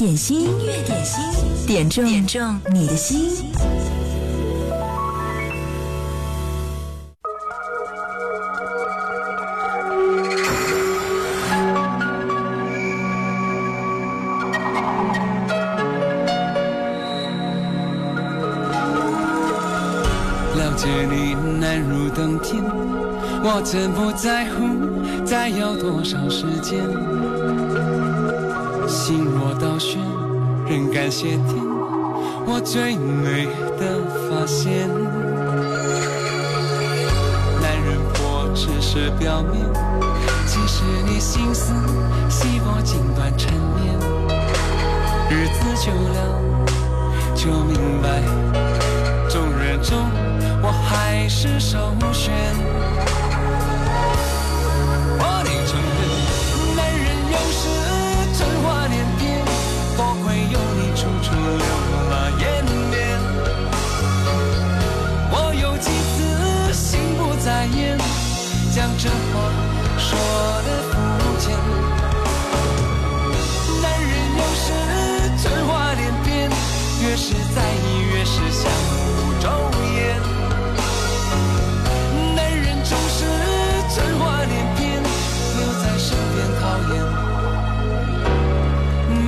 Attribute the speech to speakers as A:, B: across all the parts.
A: 点心，音乐点心，点中点中你的心。
B: 了解你难如登天，我真不在乎再要多少时间。心若倒悬，仍感谢天，我最美的发现。男人婆只是表面，其实你心思细过锦缎缠绵。日子久了，就明白，众人中我还是首选。说的肤浅男人有时真话连篇越是在意越是相互忠言男人总是真话连篇留在身边考验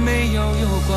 B: 没有有关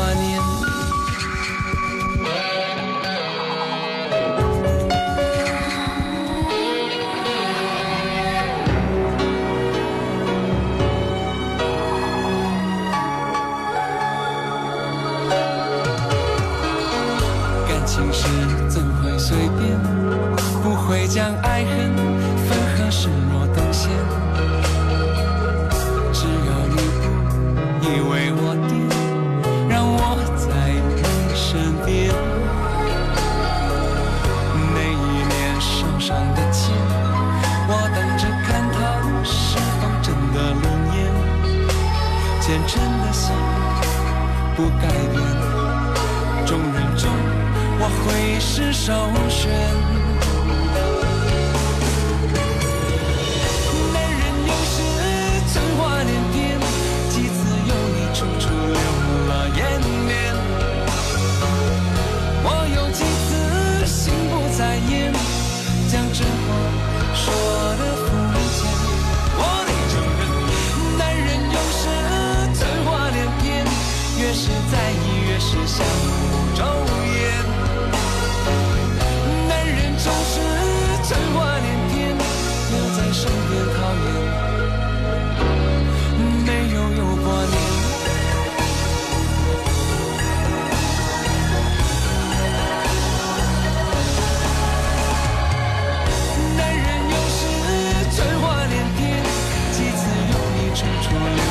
B: 处处留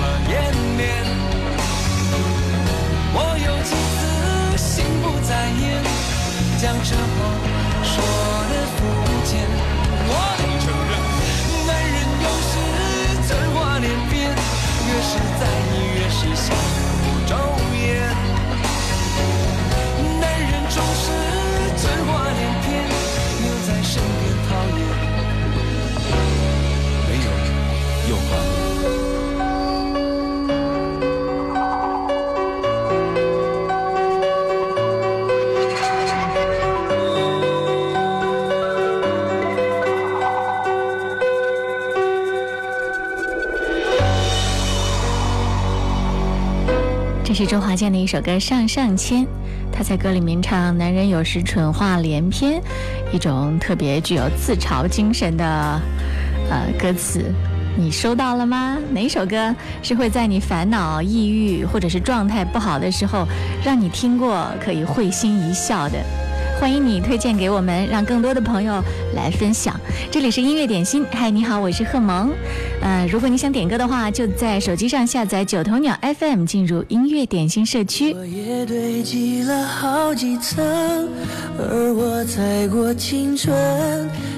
B: 了颜面。我有几次心不在焉，将这话说的肤浅。周
C: 华健的一首歌《上上签》，他在歌里面唱“男人有时蠢话连篇”，一种特别具有自嘲精神的呃歌词。你收到了吗？哪首歌是会在你烦恼、抑郁或者是状态不好的时候，让你听过可以会心一笑的？欢迎你推荐给我们，让更多的朋友来分享。这里是音乐点心，嗨，你好，我是贺萌。呃，如果你想点歌的话，就在手机上下载九头鸟 FM，进入音乐点心社区。
D: 落叶堆积了好几层，而我踩过青春，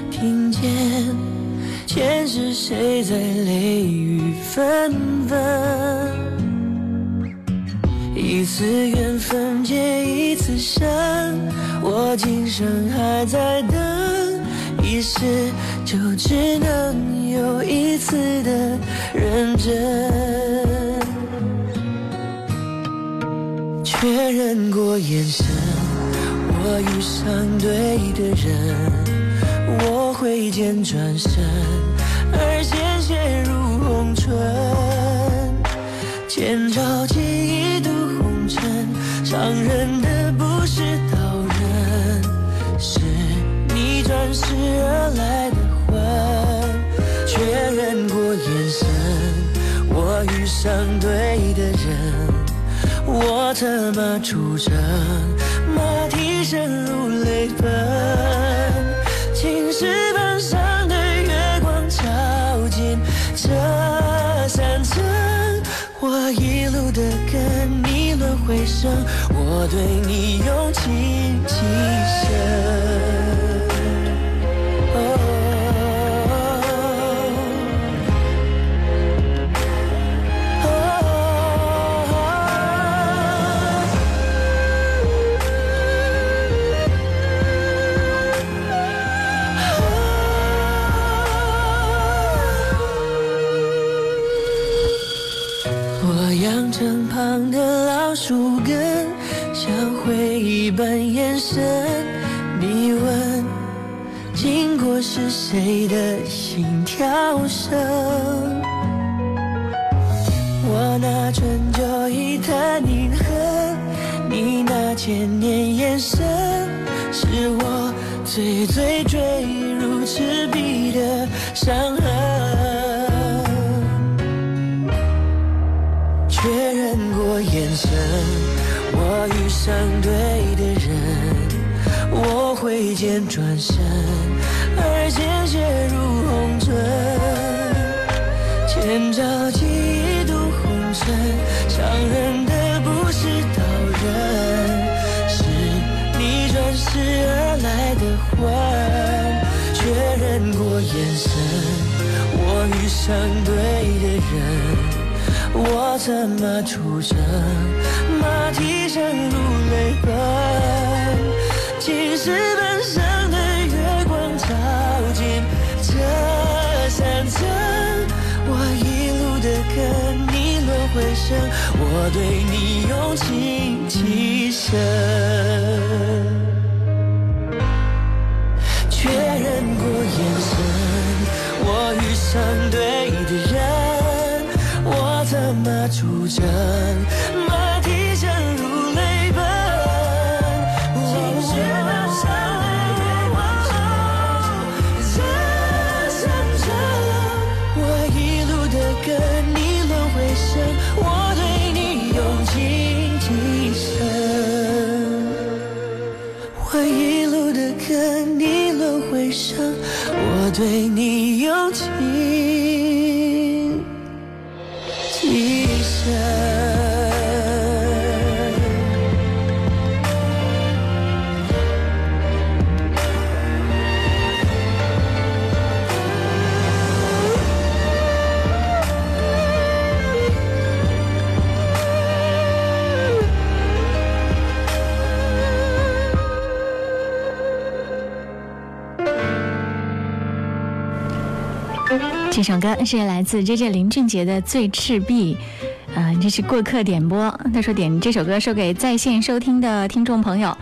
D: 听见前世谁在泪雨纷纷。一次缘分结一次生，我今生还在等，一世就只能有一次的认真。确认过眼神，我遇上对的人，我挥剑转身，而鲜血如红唇，千朝记忆渡红尘，伤人的你转世而来的魂。确认过眼神，我遇上对的人。我策马出征，马蹄声如泪奔。青石板上的月光照进这山城，我一路的跟你轮回声，我对你用情极是谁的心跳声？我拿春秋一叹凝恨，你那千年眼神，是我最最坠入赤壁的伤痕。确认过眼神，我遇上对的人，我挥剑转身，上对的人。我策马出征，马蹄声如泪奔。青石板上的月光照进这山城，我一路的跟你轮回声，我对你用情极深。马蹄声如泪奔。青石板上的月光照这山城，我一路的跟你轮回声，我对你用情极深。我一路的跟你轮回声，我对你用情。
C: 这首歌是来自 J J 林俊杰的《醉赤壁》，呃，这是过客点播。他说点这首歌说给在线收听的听众朋友，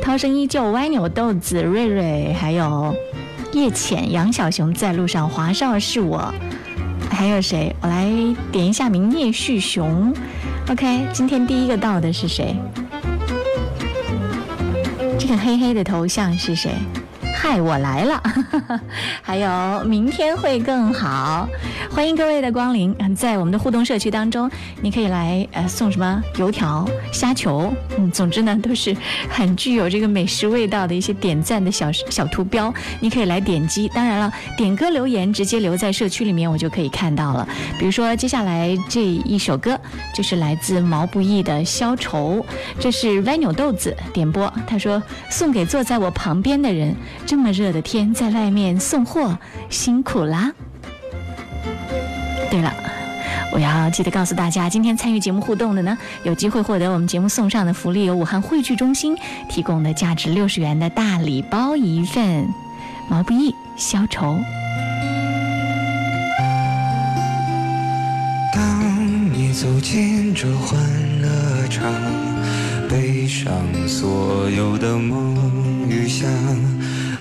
C: 涛声依旧、歪扭豆子、瑞瑞，还有叶浅、杨小熊在路上，华少是我，还有谁？我来点一下名叶旭雄。OK，今天第一个到的是谁？这个黑黑的头像是谁？嗨，我来了，还有明天会更好，欢迎各位的光临。在我们的互动社区当中，你可以来呃送什么油条、虾球，嗯，总之呢都是很具有这个美食味道的一些点赞的小小图标，你可以来点击。当然了，点歌留言直接留在社区里面，我就可以看到了。比如说接下来这一首歌就是来自毛不易的《消愁》，这是歪扭豆子点播，他说送给坐在我旁边的人。这么热的天，在外面送货辛苦啦！对了，我要记得告诉大家，今天参与节目互动的呢，有机会获得我们节目送上的福利，有武汉汇聚中心提供的价值六十元的大礼包一份。毛不易《消愁》。
E: 当你走进这欢乐场，
F: 背上，所有的梦与想，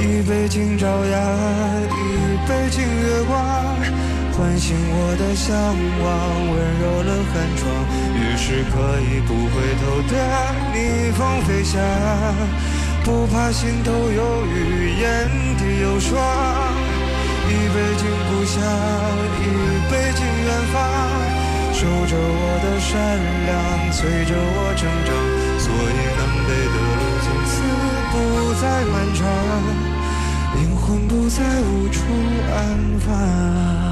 F: 一杯敬朝阳，一杯敬月光，唤醒我的向往，温柔了寒窗。于是可以不回头的逆风飞翔，不怕心头有雨，眼底有霜。一杯敬故乡，一杯敬远方。守着我的善良，催着我成长，所以南北的不再漫长，灵魂不再无处安放。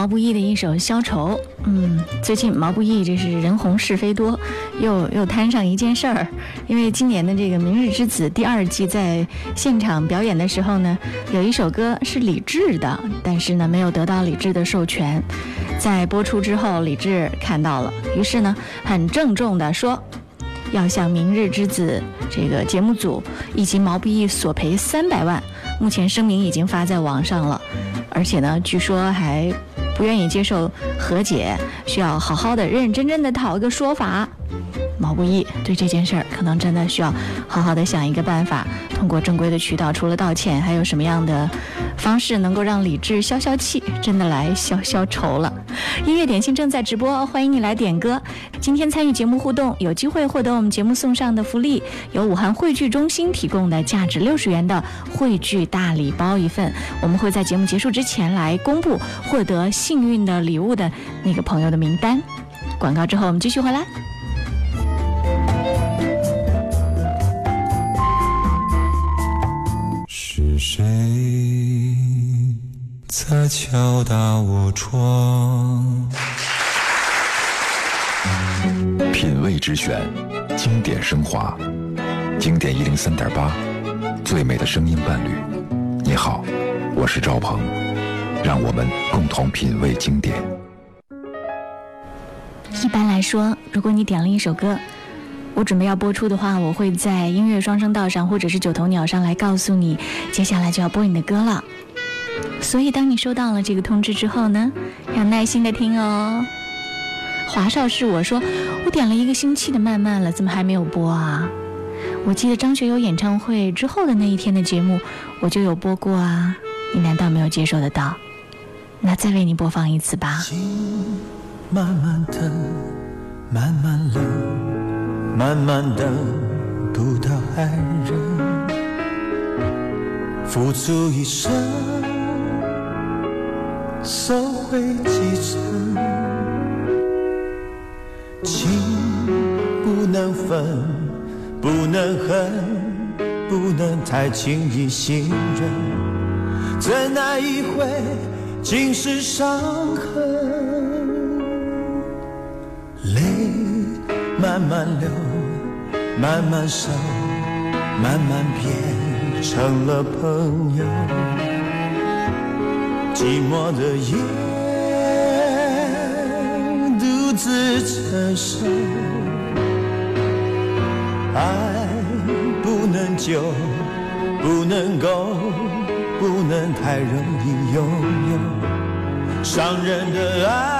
C: 毛不易的一首《消愁》。嗯，最近毛不易这是人红是非多，又又摊上一件事儿。因为今年的这个《明日之子》第二季在现场表演的时候呢，有一首歌是李志的，但是呢没有得到李志的授权。在播出之后，李志看到了，于是呢很郑重地说，要向《明日之子》这个节目组以及毛不易索赔三百万。目前声明已经发在网上了。而且呢，据说还不愿意接受和解，需要好好的、认认真真的讨一个说法。毛不易对这件事儿，可能真的需要好好的想一个办法，通过正规的渠道，除了道歉，还有什么样的方式能够让李志消消气，真的来消消愁了？音乐点心正在直播，欢迎你来点歌。今天参与节目互动，有机会获得我们节目送上的福利，由武汉汇聚中心提供的价值六十元的汇聚大礼包一份。我们会在节目结束之前来公布获得幸运的礼物的那个朋友的名单。广告之后，我们继续回来。
F: 是谁在敲打我窗？
E: 品味之选，经典升华，经典一零三点八，最美的声音伴侣。你好，我是赵鹏，让我们共同品味经典。
C: 一般来说，如果你点了一首歌。我准备要播出的话，我会在音乐双声道上或者是九头鸟上来告诉你，接下来就要播你的歌了。所以当你收到了这个通知之后呢，要耐心的听哦。华少是我说，我点了一个星期的慢慢了，怎么还没有播啊？我记得张学友演唱会之后的那一天的节目，我就有播过啊。你难道没有接受得到？那再为你播放一次吧。
G: 慢慢的，慢慢冷。慢慢等不到爱人，付出一生，收回几成，情不能分，不能恨，不能太轻易信任，怎奈一回尽是伤痕。泪慢慢流，慢慢收，慢慢变成了朋友。寂寞的夜，独自承受。爱不能久，不能够，不能太容易拥有。伤人的爱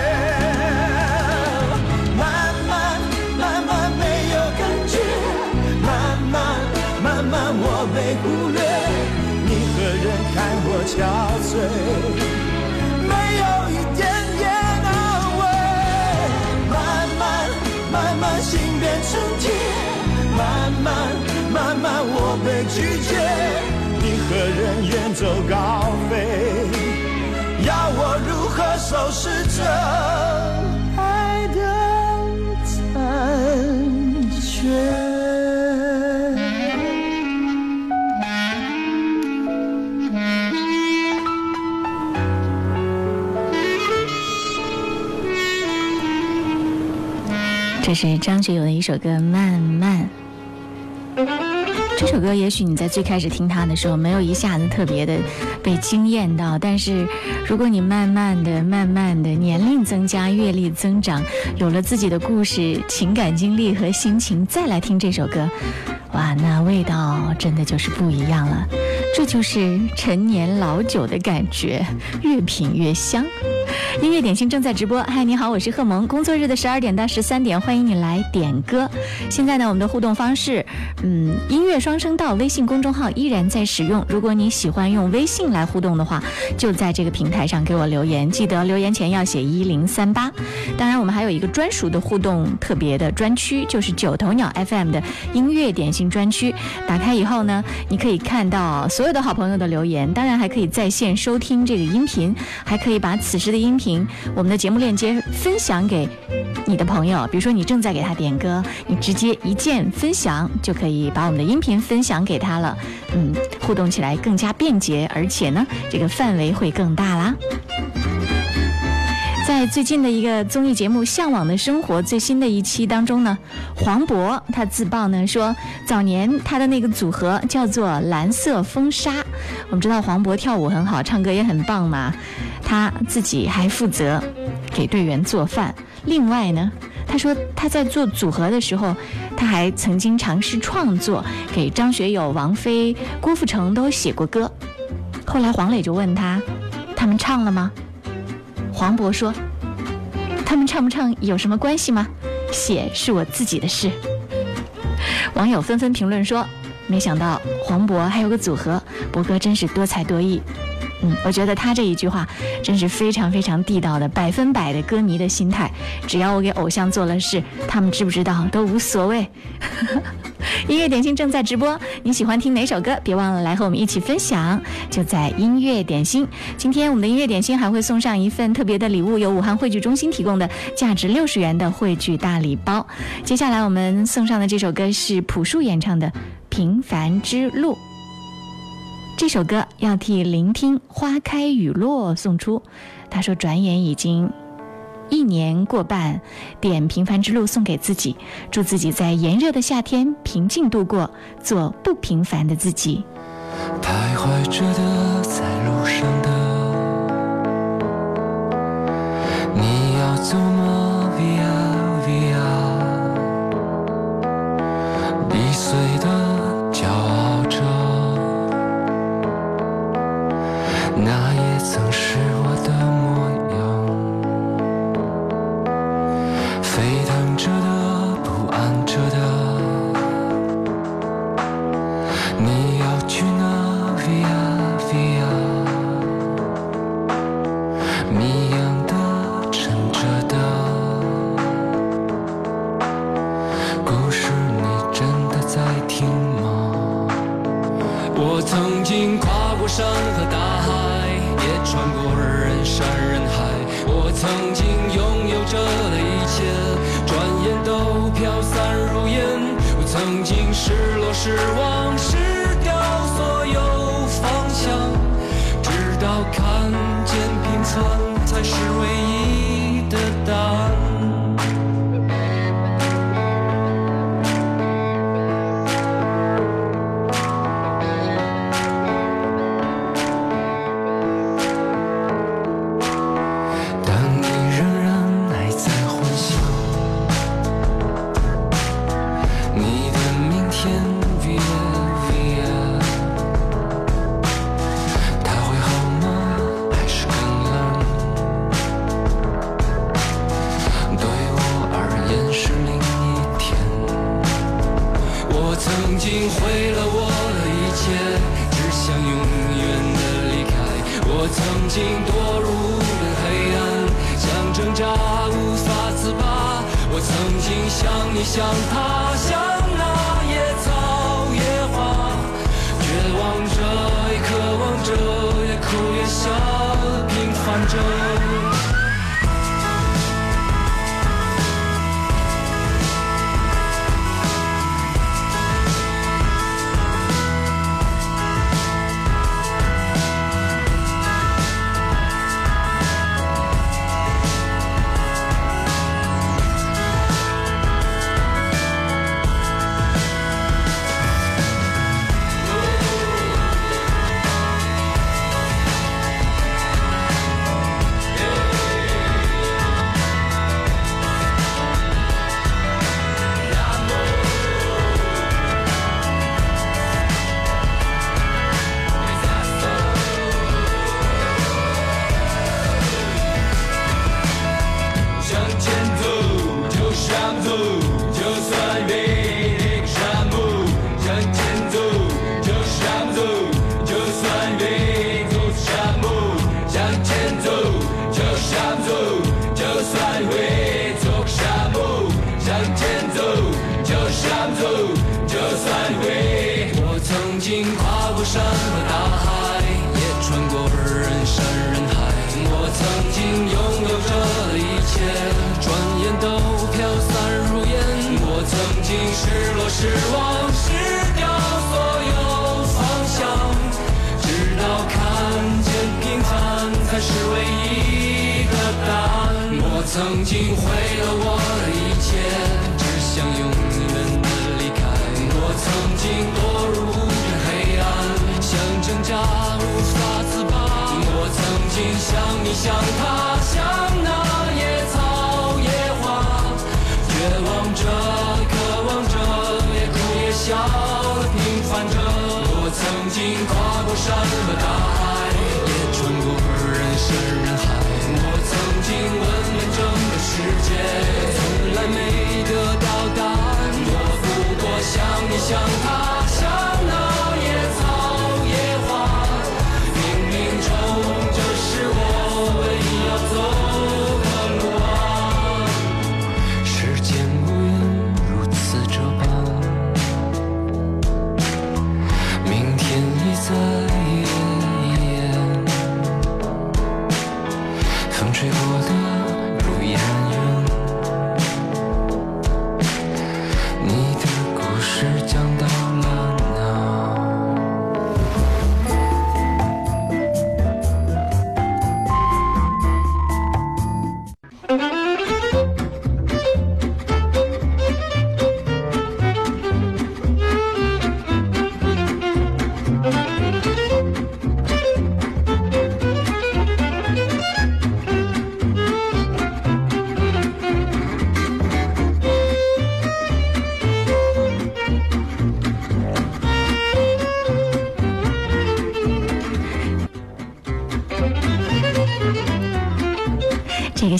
G: 我被拒绝。你何人远走高飞？要我如何收拾这爱的残缺？
C: 这是张学友的一首歌《慢慢》。歌也许你在最开始听它的时候，没有一下子特别的被惊艳到，但是如果你慢慢的、慢慢的年龄增加、阅历增长，有了自己的故事、情感经历和心情，再来听这首歌，哇，那味道真的就是不一样了。这就是陈年老酒的感觉，越品越香。音乐点心正在直播，嗨，你好，我是贺萌。工作日的十二点到十三点，欢迎你来点歌。现在呢，我们的互动方式，嗯，音乐双声道微信公众号依然在使用。如果你喜欢用微信来互动的话，就在这个平台上给我留言，记得留言前要写一零三八。当然，我们还有一个专属的互动特别的专区，就是九头鸟 FM 的音乐点心专区。打开以后呢，你可以看到所有的好朋友的留言，当然还可以在线收听这个音频，还可以把此时的音频。我们的节目链接分享给你的朋友，比如说你正在给他点歌，你直接一键分享就可以把我们的音频分享给他了。嗯，互动起来更加便捷，而且呢，这个范围会更大啦。在最近的一个综艺节目《向往的生活》最新的一期当中呢，黄渤他自曝呢说，早年他的那个组合叫做蓝色风沙。我们知道黄渤跳舞很好，唱歌也很棒嘛，他自己还负责给队员做饭。另外呢，他说他在做组合的时候，他还曾经尝试创作，给张学友、王菲、郭富城都写过歌。后来黄磊就问他，他们唱了吗？黄渤说：“他们唱不唱有什么关系吗？写是我自己的事。”网友纷纷评论说：“没想到黄渤还有个组合，博哥真是多才多艺。”嗯，我觉得他这一句话真是非常非常地道的，百分百的歌迷的心态。只要我给偶像做了事，他们知不知道都无所谓。音乐点心正在直播，你喜欢听哪首歌？别忘了来和我们一起分享。就在音乐点心，今天我们的音乐点心还会送上一份特别的礼物，由武汉汇聚中心提供的价值六十元的汇聚大礼包。接下来我们送上的这首歌是朴树演唱的《平凡之路》。这首歌要替聆听花开雨落送出。他说：“转眼已经一年过半，点平凡之路送给自己，祝自己在炎热的夏天平静度过，做不平凡的自己。”
B: 徘徊着的，在路上的，你要走吗？Via Via，易碎的，那也曾是我失望失掉所有方向，直到看见平凡才是唯一的答案。我曾经毁了我的一切，只想永远的离开。我曾经堕入无边黑暗，想挣扎无法自拔。我曾经像你像他，像笑的平凡着。我曾经跨过山和大海，也穿过人山人海。我曾经问遍整个世界，从来没得到答案。我不过想你想他，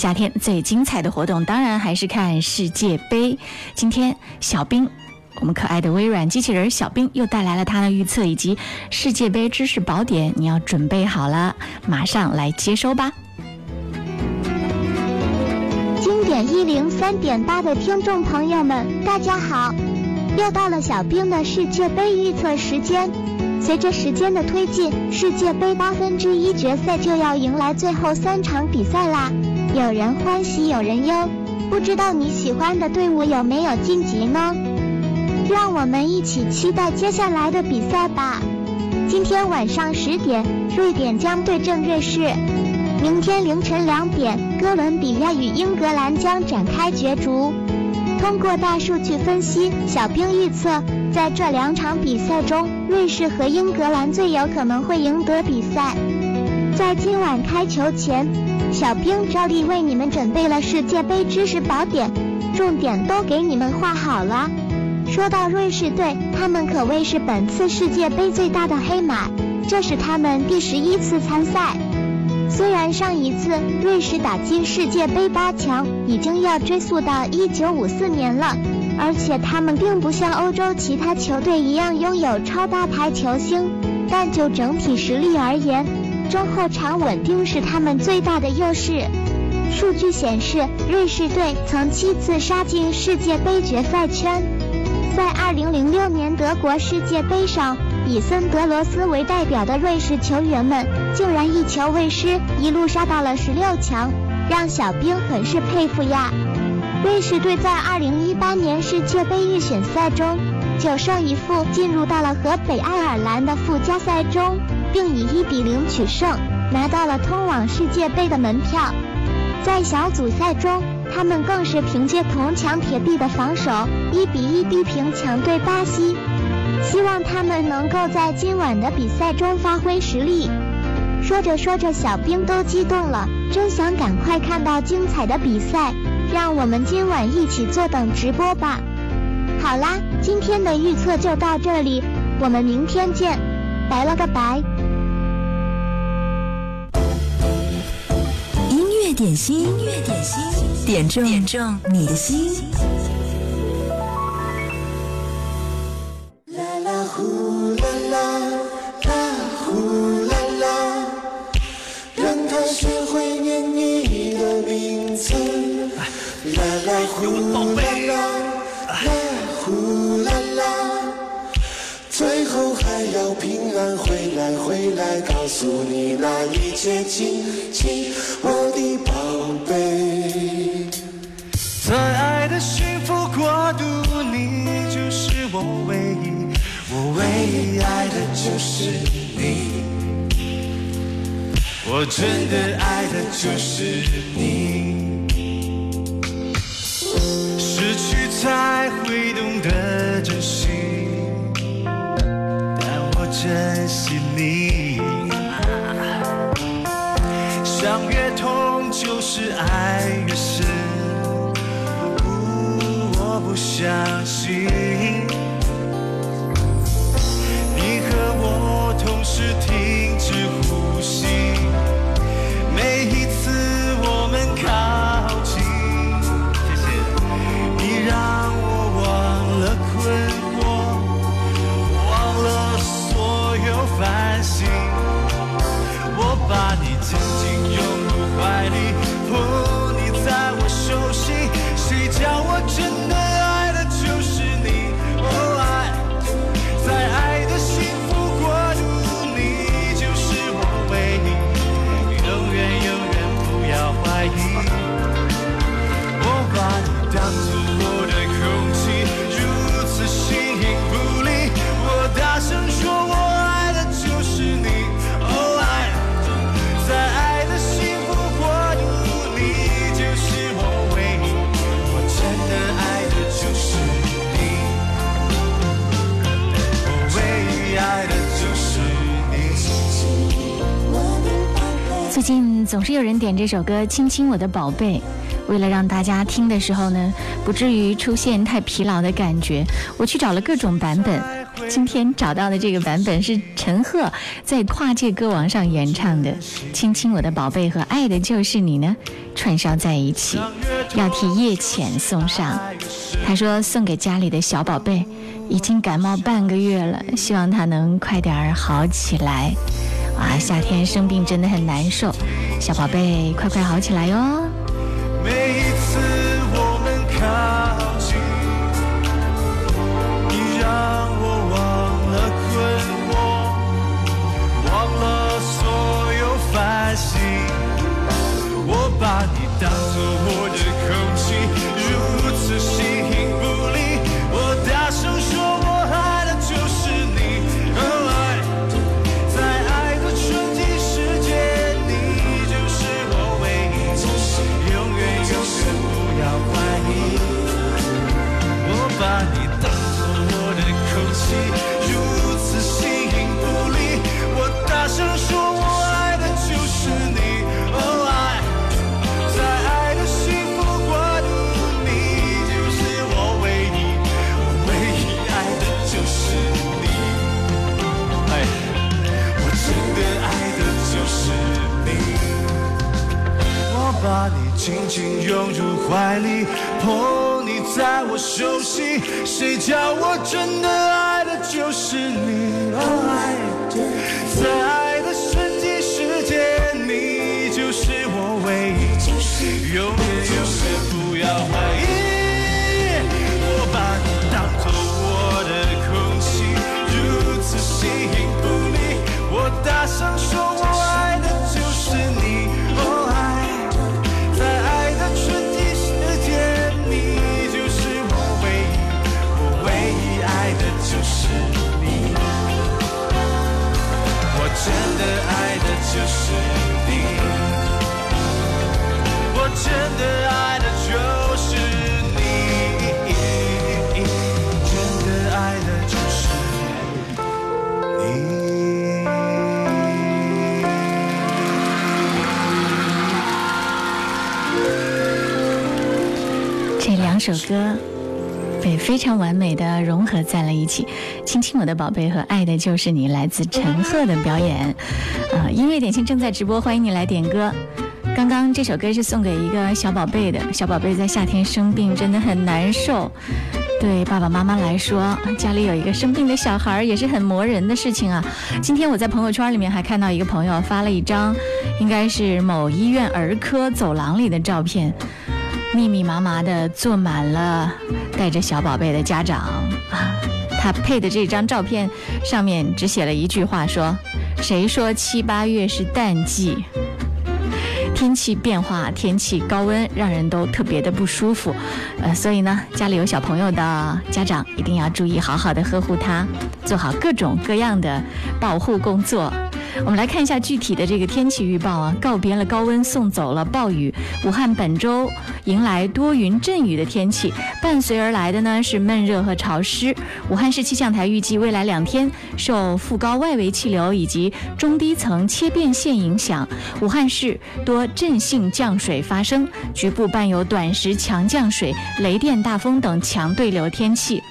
C: 夏天最精彩的活动，当然还是看世界杯。今天，小兵，我们可爱的微软机器人小兵又带来了他的预测以及世界杯知识宝典，你要准备好了，马上来接收吧。
H: 经典一零三点八的听众朋友们，大家好！又到了小兵的世界杯预测时间。随着时间的推进，世界杯八分之一决赛就要迎来最后三场比赛啦。有人欢喜，有人忧，不知道你喜欢的队伍有没有晋级呢？让我们一起期待接下来的比赛吧。今天晚上十点，瑞典将对阵瑞士。明天凌晨两点，哥伦比亚与英格兰将展开角逐。通过大数据分析，小兵预测，在这两场比赛中，瑞士和英格兰最有可能会赢得比赛。在今晚开球前，小兵照例为你们准备了世界杯知识宝典，重点都给你们画好了。说到瑞士队，他们可谓是本次世界杯最大的黑马，这是他们第十一次参赛。虽然上一次瑞士打进世界杯八强已经要追溯到一九五四年了，而且他们并不像欧洲其他球队一样拥有超大牌球星，但就整体实力而言，中后场稳定是他们最大的优势。数据显示，瑞士队曾七次杀进世界杯决赛圈。在2006年德国世界杯上，以森德罗斯为代表的瑞士球员们竟然一球未失，一路杀到了十六强，让小兵很是佩服呀。瑞士队在2018年世界杯预选赛中九胜一负，进入到了和北爱尔兰的附加赛中，并以1比0取胜，拿到了通往世界杯的门票。在小组赛中，他们更是凭借铜墙铁壁的防守，一比一逼平强队巴西。希望他们能够在今晚的比赛中发挥实力。说着说着，小兵都激动了，真想赶快看到精彩的比赛。让我们今晚一起坐等直播吧。好啦，今天的预测就到这里，我们明天见，拜了个拜。
A: 点心，音乐点心，点中点中你的心。
D: 啦啦呼啦啦，啦呼啦啦，让他学会念你的名字。啦啦呼啦啦，啦呼啦啦，最后还要平安回来，回来告诉你那一切亲亲，
G: 在爱的幸福国度，你就是我唯一，我唯一爱的就是你，我真的爱的就是你。失去才会懂得珍惜。但我珍惜你，相约同就是爱越深。不我不相信你和我同时停止呼吸，
C: 总是有人点这首歌《亲亲我的宝贝》，为了让大家听的时候呢，不至于出现太疲劳的感觉，我去找了各种版本。今天找到的这个版本是陈赫在跨界歌王上演唱的《亲亲我的宝贝》和《爱的就是你》呢串烧在一起，要替叶浅送上。他说送给家里的小宝贝，已经感冒半个月了，希望他能快点儿好起来。啊，夏天生病真的很难受，小宝贝，快快好起来哟！
G: 每一次我们靠近，你让我忘了困惑，忘了所有烦心。紧紧拥入怀里，捧你在我手心。谁叫我真的爱的就是你？哦，爱，在
C: 首歌被非常完美的融合在了一起，《亲亲我的宝贝》和《爱的就是你》来自陈赫的表演。呃，音乐点心正在直播，欢迎你来点歌。刚刚这首歌是送给一个小宝贝的，小宝贝在夏天生病真的很难受。对爸爸妈妈来说，家里有一个生病的小孩也是很磨人的事情啊。今天我在朋友圈里面还看到一个朋友发了一张，应该是某医院儿科走廊里的照片。密密麻麻的坐满了带着小宝贝的家长啊，他配的这张照片上面只写了一句话说：“谁说七八月是淡季？”天气变化，天气高温，让人都特别的不舒服。呃，所以呢，家里有小朋友的家长一定要注意，好好的呵护他，做好各种各样的保护工作。我们来看一下具体的这个天气预报啊，告别了高温，送走了暴雨。武汉本周迎来多云阵雨的天气，伴随而来的呢是闷热和潮湿。武汉市气象台预计，未来两天受副高外围气流以及中低层切变线影响，武汉市多阵性降水发生，局部伴有短时强降水、雷电、大风等强对流天气。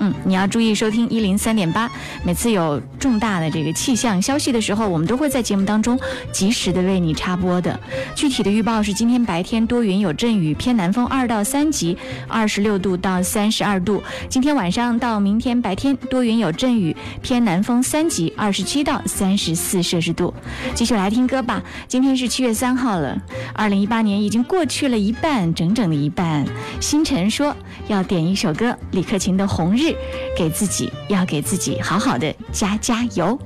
C: 嗯，你要注意收听一零三点八。每次有重大的这个气象消息的时候，我们都会在节目当中及时的为你插播的。具体的预报是：今天白天多云有阵雨，偏南风二到三级，二十六度到三十二度。今天晚上到明天白天多云有阵雨，偏南风三级，二十七到三十四摄氏度。继续来听歌吧。今天是七月三号了，二零一八年已经过去了一半，整整的一半。星辰说要点一首歌，李克勤的《红日》。给自己，要给自己好好的加加油。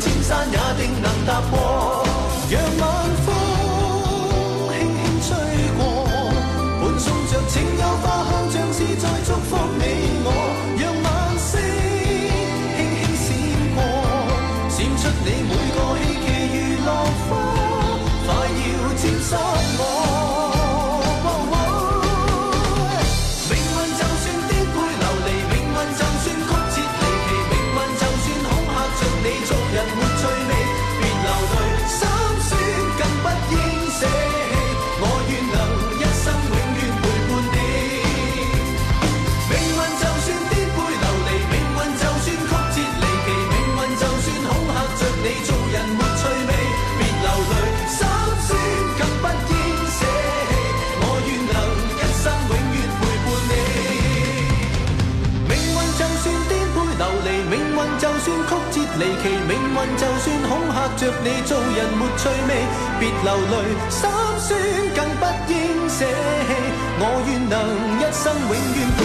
I: 千山也定能踏过让我离奇命运，就算恐吓着你做人没趣味，别流泪，心酸更不应
C: 舍弃。我愿能一生永远陪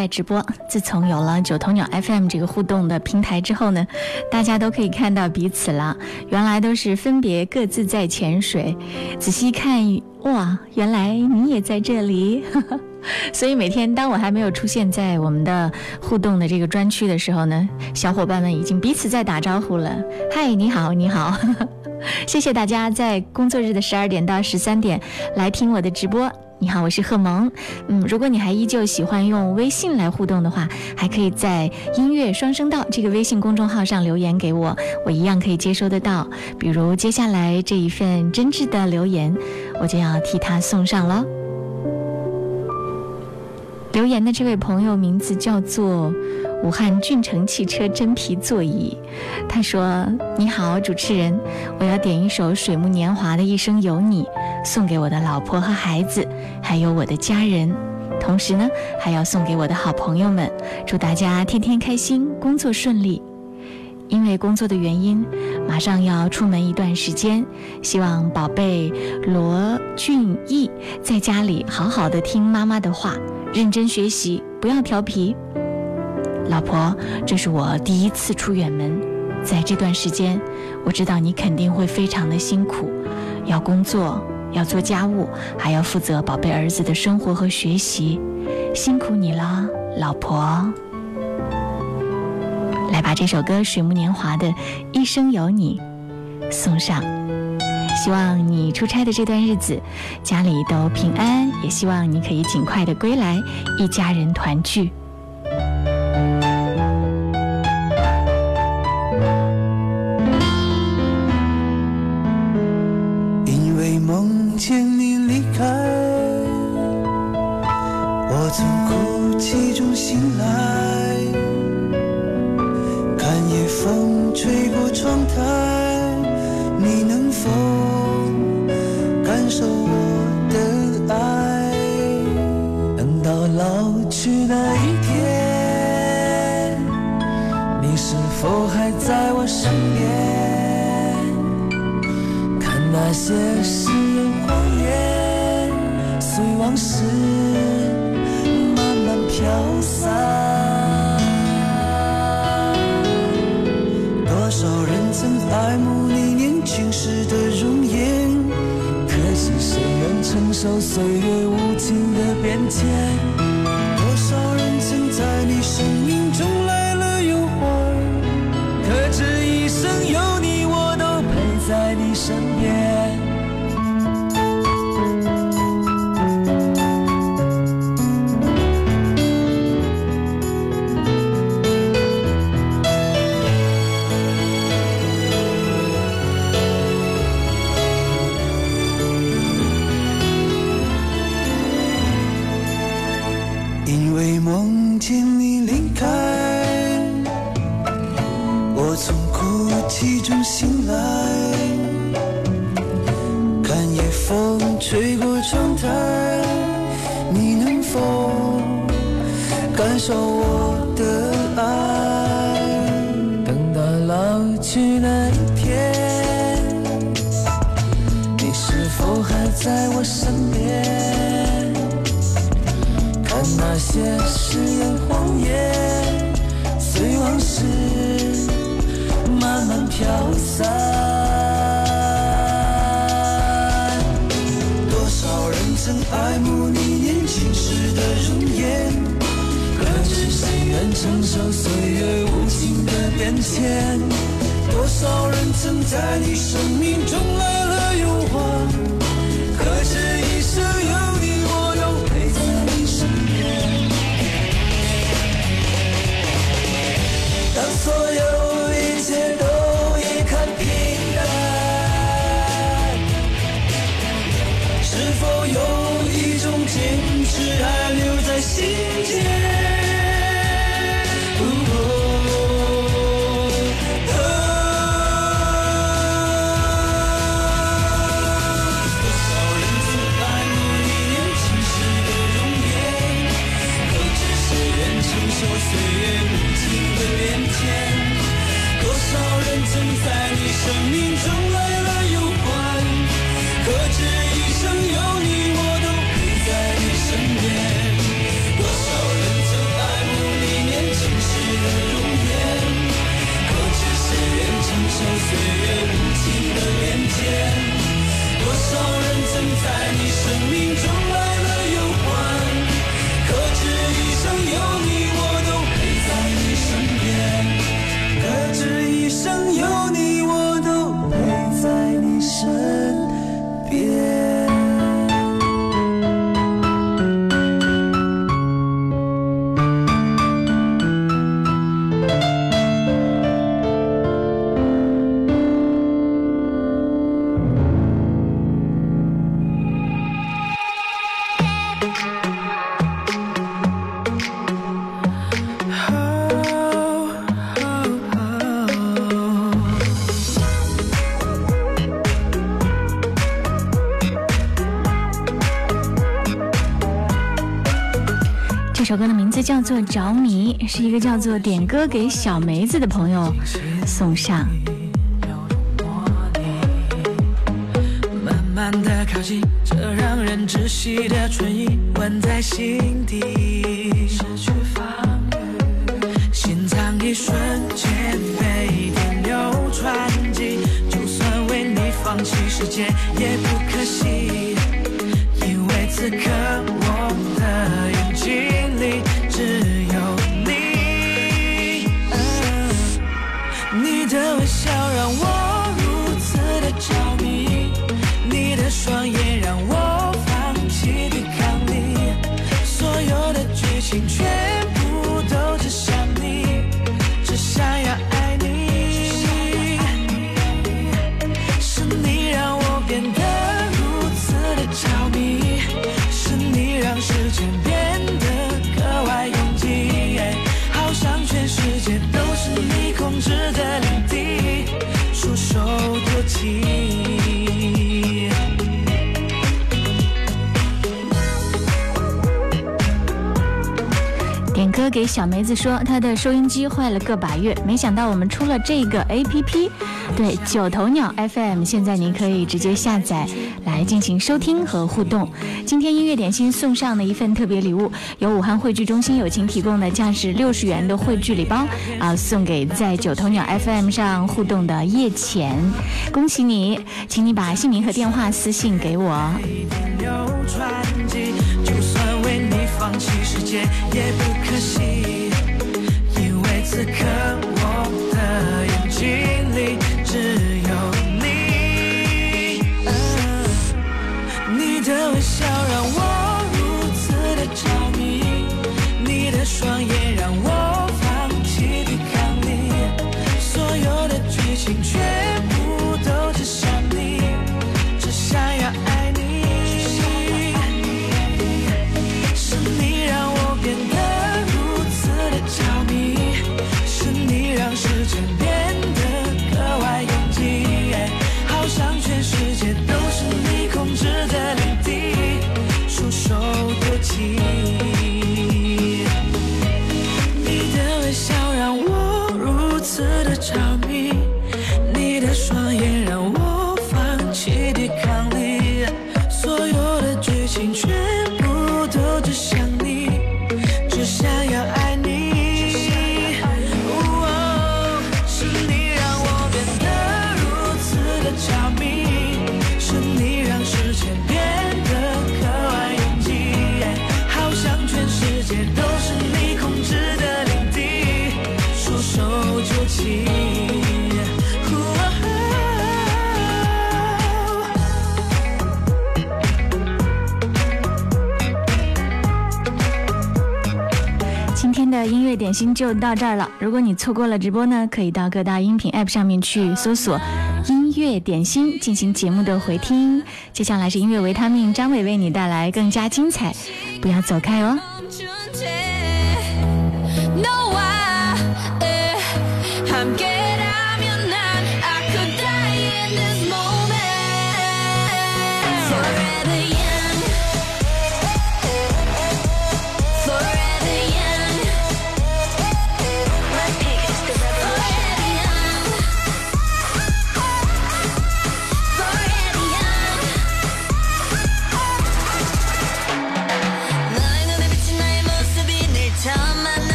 C: 在直播。自从有了九头鸟 FM 这个互动的平台之后呢，大家都可以看到彼此了。原来都是分别各自在潜水，仔细看，哇，原来你也在这里。所以每天当我还没有出现在我们的互动的这个专区的时候呢，小伙伴们已经彼此在打招呼了。嗨，你好，你好。谢谢大家在工作日的十二点到十三点来听我的直播。你好，我是贺萌。嗯，如果你还依旧喜欢用微信来互动的话，还可以在音乐双声道这个微信公众号上留言给我，我一样可以接收得到。比如接下来这一份真挚的留言，我就要替他送上了。留言的这位朋友名字叫做。武汉俊城汽车真皮座椅，他说：“你好，主持人，我要点一首水木年华的《一生有你》，送给我的老婆和孩子，还有我的家人，同时呢，还要送给我的好朋友们，祝大家天天开心，工作顺利。因为工作的原因，马上要出门一段时间，希望宝贝罗俊逸在家里好好的听妈妈的话，认真学习，不要调皮。”老婆，这是我第一次出远门，在这段时间，我知道你肯定会非常的辛苦，要工作，要做家务，还要负责宝贝儿子的生活和学习，辛苦你了，老婆。来把这首歌《水木年华》的《一生有你》送上，希望你出差的这段日子家里都平安，也希望你可以尽快的归来，一家人团聚。
B: 心的变迁。承受岁月无情的变迁。多少人曾在你生命中来了又还，可是。已。
C: 首歌的名字叫做《着迷》，是一个叫做点歌给小梅子的朋友送上。
D: 慢慢的靠近，这让人窒息的春意温在心底，失去防御，心脏一瞬间被电流传递，就算为你放弃世界也不可惜，因为此刻我的
C: 给小梅子说，她的收音机坏了个把月，没想到我们出了这个 APP，对，九头鸟 FM，现在您可以直接下载来进行收听和互动。今天音乐点心送上的一份特别礼物，由武汉汇聚中心友情提供的价值六十元的汇聚礼包啊，送给在九头鸟 FM 上互动的叶浅，恭喜你，请你把姓名和电话私信给我。
D: 界也不可惜，因为此刻我的眼睛里只有你。你的微笑
C: 乐点心就到这儿了。如果你错过了直播呢，可以到各大音频 App 上面去搜索“音乐点心”进行节目的回听。接下来是音乐维他命，张伟为你带来更加精彩，不要走开哦。